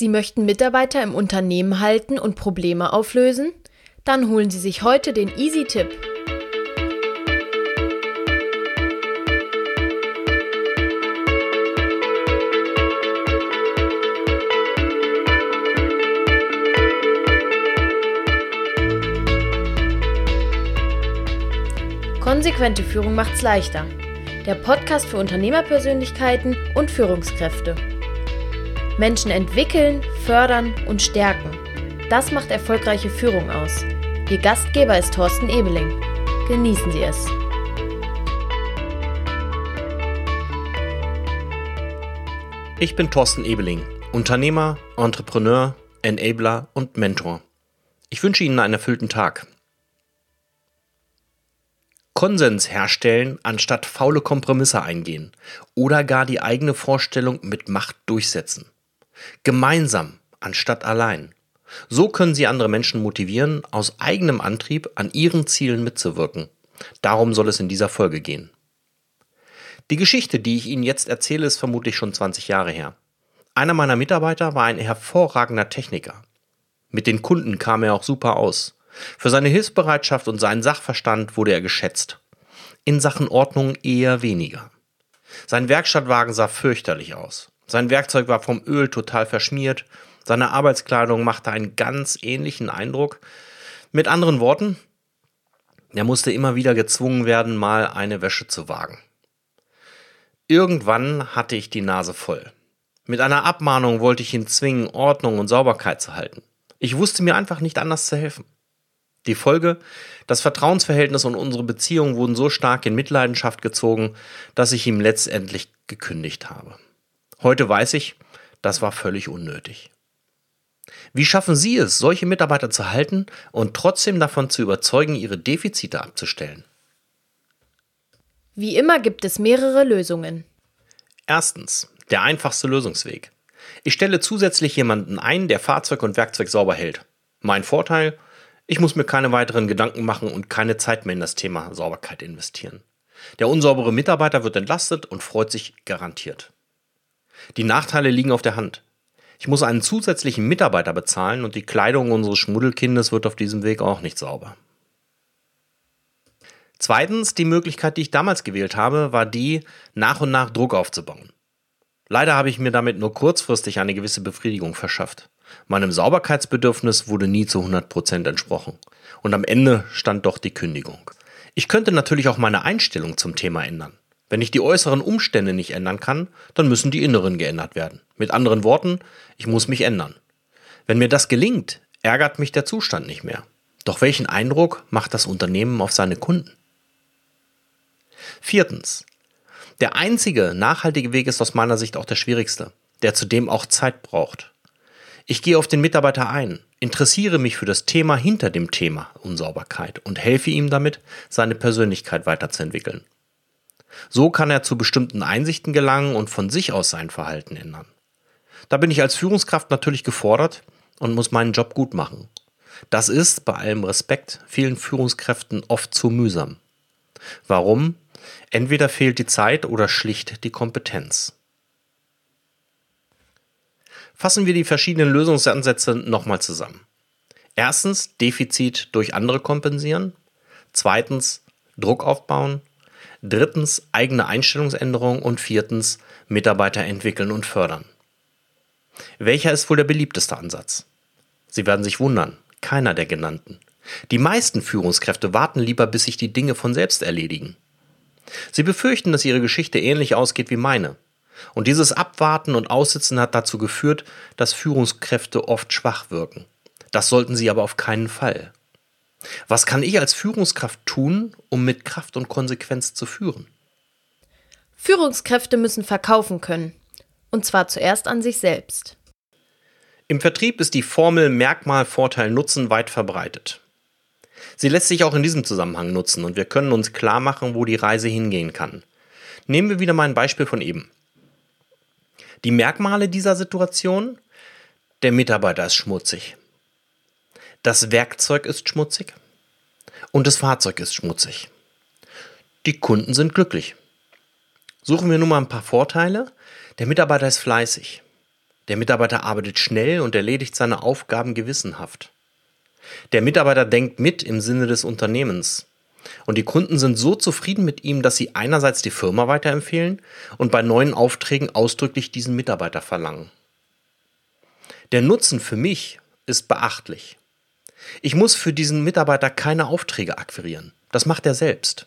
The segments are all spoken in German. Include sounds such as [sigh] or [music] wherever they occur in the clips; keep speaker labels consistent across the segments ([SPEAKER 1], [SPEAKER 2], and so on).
[SPEAKER 1] Sie möchten Mitarbeiter im Unternehmen halten und Probleme auflösen? Dann holen Sie sich heute den Easy-Tipp. Konsequente Führung macht's leichter. Der Podcast für Unternehmerpersönlichkeiten und Führungskräfte. Menschen entwickeln, fördern und stärken. Das macht erfolgreiche Führung aus. Ihr Gastgeber ist Thorsten Ebeling. Genießen Sie es.
[SPEAKER 2] Ich bin Thorsten Ebeling, Unternehmer, Entrepreneur, Enabler und Mentor. Ich wünsche Ihnen einen erfüllten Tag. Konsens herstellen, anstatt faule Kompromisse eingehen oder gar die eigene Vorstellung mit Macht durchsetzen. Gemeinsam anstatt allein. So können Sie andere Menschen motivieren, aus eigenem Antrieb an Ihren Zielen mitzuwirken. Darum soll es in dieser Folge gehen. Die Geschichte, die ich Ihnen jetzt erzähle, ist vermutlich schon 20 Jahre her. Einer meiner Mitarbeiter war ein hervorragender Techniker. Mit den Kunden kam er auch super aus. Für seine Hilfsbereitschaft und seinen Sachverstand wurde er geschätzt. In Sachen Ordnung eher weniger. Sein Werkstattwagen sah fürchterlich aus. Sein Werkzeug war vom Öl total verschmiert. Seine Arbeitskleidung machte einen ganz ähnlichen Eindruck. Mit anderen Worten, er musste immer wieder gezwungen werden, mal eine Wäsche zu wagen. Irgendwann hatte ich die Nase voll. Mit einer Abmahnung wollte ich ihn zwingen, Ordnung und Sauberkeit zu halten. Ich wusste mir einfach nicht anders zu helfen. Die Folge, das Vertrauensverhältnis und unsere Beziehung wurden so stark in Mitleidenschaft gezogen, dass ich ihm letztendlich gekündigt habe. Heute weiß ich, das war völlig unnötig. Wie schaffen Sie es, solche Mitarbeiter zu halten und trotzdem davon zu überzeugen, ihre Defizite abzustellen?
[SPEAKER 1] Wie immer gibt es mehrere Lösungen.
[SPEAKER 2] Erstens, der einfachste Lösungsweg. Ich stelle zusätzlich jemanden ein, der Fahrzeug und Werkzeug sauber hält. Mein Vorteil, ich muss mir keine weiteren Gedanken machen und keine Zeit mehr in das Thema Sauberkeit investieren. Der unsaubere Mitarbeiter wird entlastet und freut sich garantiert. Die Nachteile liegen auf der Hand. Ich muss einen zusätzlichen Mitarbeiter bezahlen und die Kleidung unseres Schmuddelkindes wird auf diesem Weg auch nicht sauber. Zweitens, die Möglichkeit, die ich damals gewählt habe, war die, nach und nach Druck aufzubauen. Leider habe ich mir damit nur kurzfristig eine gewisse Befriedigung verschafft. Meinem Sauberkeitsbedürfnis wurde nie zu 100% entsprochen. Und am Ende stand doch die Kündigung. Ich könnte natürlich auch meine Einstellung zum Thema ändern. Wenn ich die äußeren Umstände nicht ändern kann, dann müssen die inneren geändert werden. Mit anderen Worten, ich muss mich ändern. Wenn mir das gelingt, ärgert mich der Zustand nicht mehr. Doch welchen Eindruck macht das Unternehmen auf seine Kunden? Viertens. Der einzige nachhaltige Weg ist aus meiner Sicht auch der schwierigste, der zudem auch Zeit braucht. Ich gehe auf den Mitarbeiter ein, interessiere mich für das Thema hinter dem Thema Unsauberkeit und helfe ihm damit, seine Persönlichkeit weiterzuentwickeln. So kann er zu bestimmten Einsichten gelangen und von sich aus sein Verhalten ändern. Da bin ich als Führungskraft natürlich gefordert und muss meinen Job gut machen. Das ist, bei allem Respekt, vielen Führungskräften oft zu mühsam. Warum? Entweder fehlt die Zeit oder schlicht die Kompetenz. Fassen wir die verschiedenen Lösungsansätze nochmal zusammen. Erstens Defizit durch andere kompensieren. Zweitens Druck aufbauen. Drittens eigene Einstellungsänderungen und viertens Mitarbeiter entwickeln und fördern. Welcher ist wohl der beliebteste Ansatz? Sie werden sich wundern, keiner der genannten. Die meisten Führungskräfte warten lieber, bis sich die Dinge von selbst erledigen. Sie befürchten, dass ihre Geschichte ähnlich ausgeht wie meine. Und dieses Abwarten und Aussitzen hat dazu geführt, dass Führungskräfte oft schwach wirken. Das sollten sie aber auf keinen Fall. Was kann ich als Führungskraft tun, um mit Kraft und Konsequenz zu führen?
[SPEAKER 1] Führungskräfte müssen verkaufen können. Und zwar zuerst an sich selbst.
[SPEAKER 2] Im Vertrieb ist die Formel Merkmal, Vorteil, Nutzen weit verbreitet. Sie lässt sich auch in diesem Zusammenhang nutzen und wir können uns klar machen, wo die Reise hingehen kann. Nehmen wir wieder mal ein Beispiel von eben. Die Merkmale dieser Situation? Der Mitarbeiter ist schmutzig. Das Werkzeug ist schmutzig und das Fahrzeug ist schmutzig. Die Kunden sind glücklich. Suchen wir nun mal ein paar Vorteile. Der Mitarbeiter ist fleißig. Der Mitarbeiter arbeitet schnell und erledigt seine Aufgaben gewissenhaft. Der Mitarbeiter denkt mit im Sinne des Unternehmens. Und die Kunden sind so zufrieden mit ihm, dass sie einerseits die Firma weiterempfehlen und bei neuen Aufträgen ausdrücklich diesen Mitarbeiter verlangen. Der Nutzen für mich ist beachtlich. Ich muss für diesen Mitarbeiter keine Aufträge akquirieren. Das macht er selbst.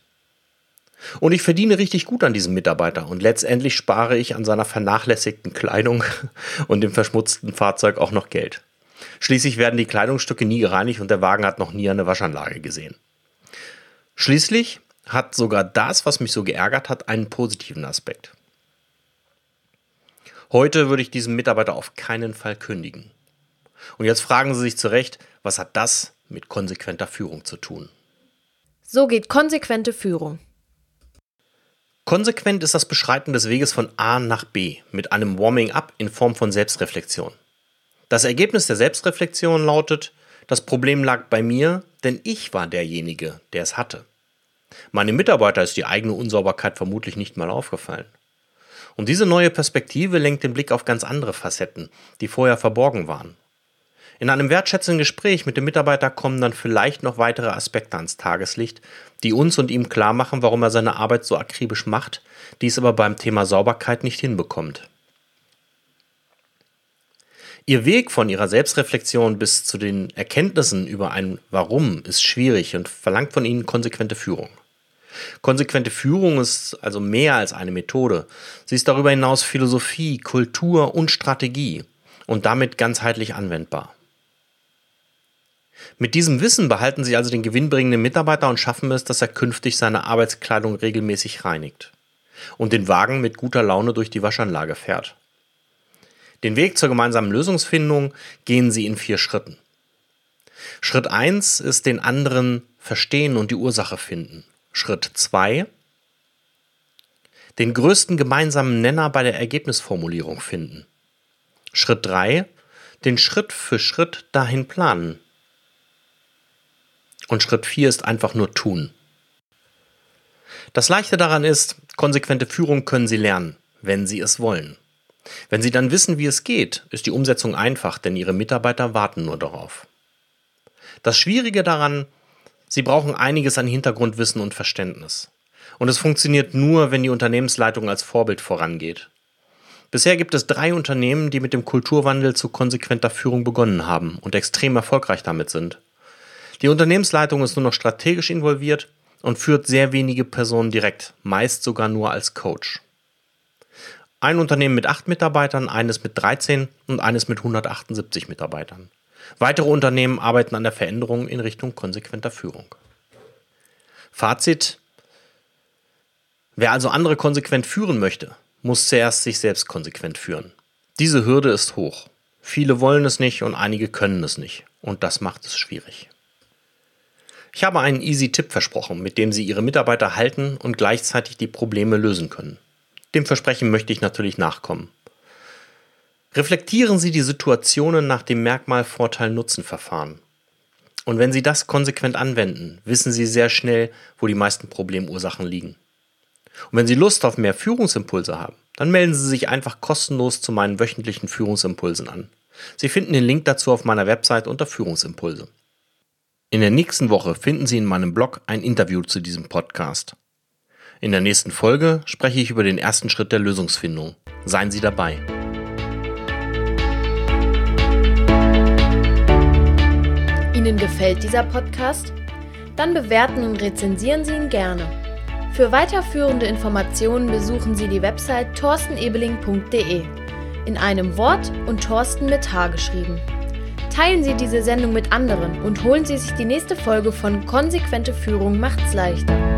[SPEAKER 2] Und ich verdiene richtig gut an diesem Mitarbeiter und letztendlich spare ich an seiner vernachlässigten Kleidung [laughs] und dem verschmutzten Fahrzeug auch noch Geld. Schließlich werden die Kleidungsstücke nie gereinigt und der Wagen hat noch nie eine Waschanlage gesehen. Schließlich hat sogar das, was mich so geärgert hat, einen positiven Aspekt. Heute würde ich diesem Mitarbeiter auf keinen Fall kündigen. Und jetzt fragen Sie sich zu Recht, was hat das mit konsequenter Führung zu tun?
[SPEAKER 1] So geht konsequente Führung.
[SPEAKER 2] Konsequent ist das Beschreiten des Weges von A nach B mit einem Warming-up in Form von Selbstreflexion. Das Ergebnis der Selbstreflexion lautet, das Problem lag bei mir, denn ich war derjenige, der es hatte. Meinem Mitarbeiter ist die eigene Unsauberkeit vermutlich nicht mal aufgefallen. Und diese neue Perspektive lenkt den Blick auf ganz andere Facetten, die vorher verborgen waren. In einem wertschätzenden Gespräch mit dem Mitarbeiter kommen dann vielleicht noch weitere Aspekte ans Tageslicht, die uns und ihm klar machen, warum er seine Arbeit so akribisch macht, dies aber beim Thema Sauberkeit nicht hinbekommt. Ihr Weg von ihrer Selbstreflexion bis zu den Erkenntnissen über ein Warum ist schwierig und verlangt von ihnen konsequente Führung. Konsequente Führung ist also mehr als eine Methode. Sie ist darüber hinaus Philosophie, Kultur und Strategie und damit ganzheitlich anwendbar. Mit diesem Wissen behalten Sie also den gewinnbringenden Mitarbeiter und schaffen es, dass er künftig seine Arbeitskleidung regelmäßig reinigt und den Wagen mit guter Laune durch die Waschanlage fährt. Den Weg zur gemeinsamen Lösungsfindung gehen Sie in vier Schritten. Schritt 1 ist den anderen verstehen und die Ursache finden. Schritt 2 den größten gemeinsamen Nenner bei der Ergebnisformulierung finden. Schritt 3 den Schritt für Schritt dahin planen. Und Schritt 4 ist einfach nur tun. Das Leichte daran ist, konsequente Führung können Sie lernen, wenn Sie es wollen. Wenn Sie dann wissen, wie es geht, ist die Umsetzung einfach, denn Ihre Mitarbeiter warten nur darauf. Das Schwierige daran, Sie brauchen einiges an Hintergrundwissen und Verständnis. Und es funktioniert nur, wenn die Unternehmensleitung als Vorbild vorangeht. Bisher gibt es drei Unternehmen, die mit dem Kulturwandel zu konsequenter Führung begonnen haben und extrem erfolgreich damit sind. Die Unternehmensleitung ist nur noch strategisch involviert und führt sehr wenige Personen direkt, meist sogar nur als Coach. Ein Unternehmen mit 8 Mitarbeitern, eines mit 13 und eines mit 178 Mitarbeitern. Weitere Unternehmen arbeiten an der Veränderung in Richtung konsequenter Führung. Fazit. Wer also andere konsequent führen möchte, muss zuerst sich selbst konsequent führen. Diese Hürde ist hoch. Viele wollen es nicht und einige können es nicht. Und das macht es schwierig. Ich habe einen easy Tipp versprochen, mit dem Sie Ihre Mitarbeiter halten und gleichzeitig die Probleme lösen können. Dem Versprechen möchte ich natürlich nachkommen. Reflektieren Sie die Situationen nach dem Merkmal Vorteil-Nutzen-Verfahren. Und wenn Sie das konsequent anwenden, wissen Sie sehr schnell, wo die meisten Problemursachen liegen. Und wenn Sie Lust auf mehr Führungsimpulse haben, dann melden Sie sich einfach kostenlos zu meinen wöchentlichen Führungsimpulsen an. Sie finden den Link dazu auf meiner Website unter Führungsimpulse. In der nächsten Woche finden Sie in meinem Blog ein Interview zu diesem Podcast. In der nächsten Folge spreche ich über den ersten Schritt der Lösungsfindung. Seien Sie dabei.
[SPEAKER 1] Ihnen gefällt dieser Podcast? Dann bewerten und rezensieren Sie ihn gerne. Für weiterführende Informationen besuchen Sie die Website torstenebeling.de. In einem Wort und Thorsten mit H geschrieben. Teilen Sie diese Sendung mit anderen und holen Sie sich die nächste Folge von Konsequente Führung macht's leichter.